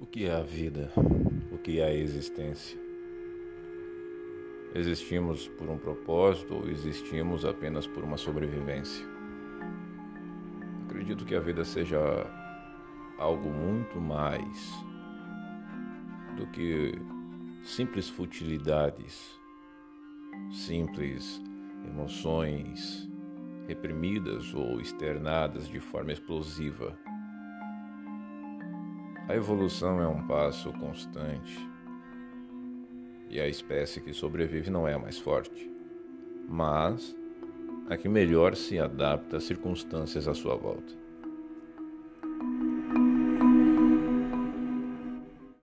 O que é a vida? O que é a existência? Existimos por um propósito ou existimos apenas por uma sobrevivência? Acredito que a vida seja algo muito mais do que simples futilidades, simples emoções reprimidas ou externadas de forma explosiva a evolução é um passo constante e a espécie que sobrevive não é a mais forte, mas a que melhor se adapta às circunstâncias à sua volta.